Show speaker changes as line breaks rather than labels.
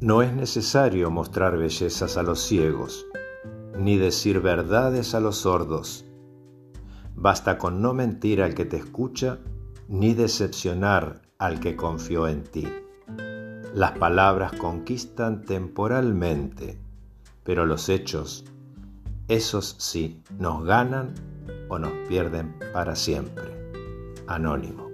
No es necesario mostrar bellezas a los ciegos, ni decir verdades a los sordos. Basta con no mentir al que te escucha, ni decepcionar al que confió en ti. Las palabras conquistan temporalmente, pero los hechos, esos sí, nos ganan o nos pierden para siempre. Anónimo.